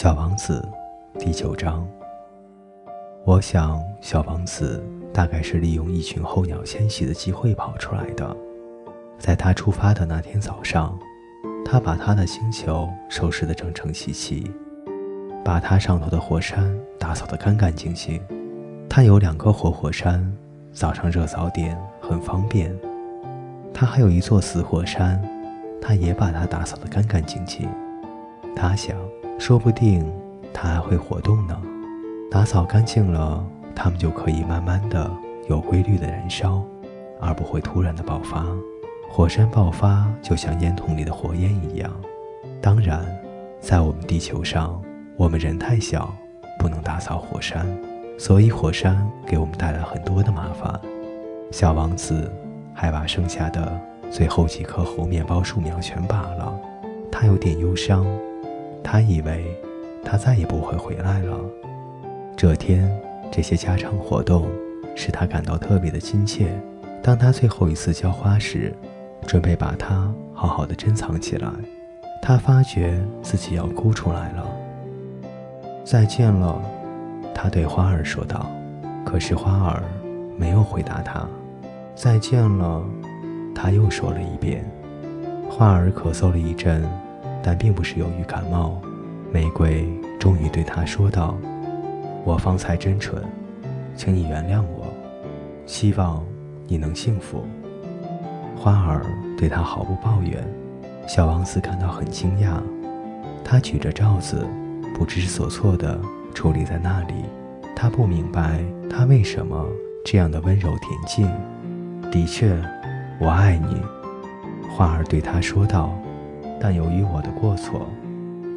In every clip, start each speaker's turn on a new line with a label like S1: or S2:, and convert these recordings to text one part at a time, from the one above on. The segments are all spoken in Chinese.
S1: 小王子，第九章。我想，小王子大概是利用一群候鸟迁徙的机会跑出来的。在他出发的那天早上，他把他的星球收拾得整整齐齐，把他上头的火山打扫得干干净净。他有两个活火山，早上热早点很方便。他还有一座死火山，他也把它打扫得干干净净。他想。说不定它还会活动呢。打扫干净了，它们就可以慢慢的、有规律的燃烧，而不会突然的爆发。火山爆发就像烟筒里的火焰一样。当然，在我们地球上，我们人太小，不能打扫火山，所以火山给我们带来很多的麻烦。小王子还把剩下的最后几棵猴面包树苗全拔了，他有点忧伤。他以为，他再也不会回来了。这天，这些家常活动使他感到特别的亲切。当他最后一次浇花时，准备把它好好的珍藏起来，他发觉自己要哭出来了。再见了，他对花儿说道。可是花儿没有回答他。再见了，他又说了一遍。花儿咳嗽了一阵。但并不是由于感冒，玫瑰终于对他说道：“我方才真蠢，请你原谅我，希望你能幸福。”花儿对他毫不抱怨。小王子感到很惊讶，他举着罩子，不知所措地矗立在那里。他不明白他为什么这样的温柔恬静。的确，我爱你，花儿对他说道。但由于我的过错，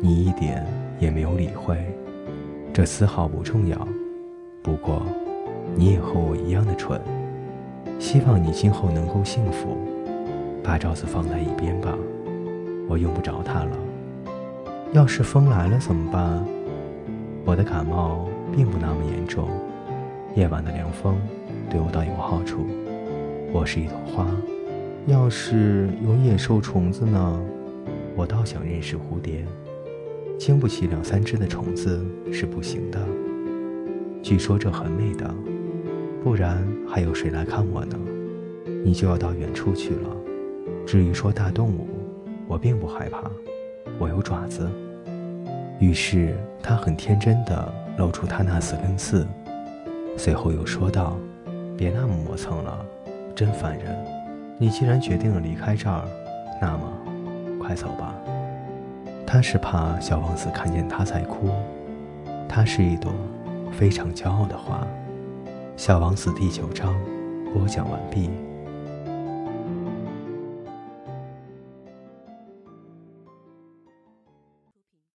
S1: 你一点也没有理会，这丝毫不重要。不过，你也和我一样的蠢。希望你今后能够幸福。把罩子放在一边吧，我用不着它了。要是风来了怎么办？我的感冒并不那么严重。夜晚的凉风对我倒有好处。我是一朵花。要是有野兽虫子呢？我倒想认识蝴蝶，经不起两三只的虫子是不行的。据说这很美的，不然还有谁来看我呢？你就要到远处去了。至于说大动物，我并不害怕，我有爪子。于是他很天真的露出他那四根刺，随后又说道：“别那么磨蹭了，真烦人。你既然决定了离开这儿，那么……”快走吧。他是怕小王子看见他在哭。他是一朵非常骄傲的花。小王子第九章播讲完毕。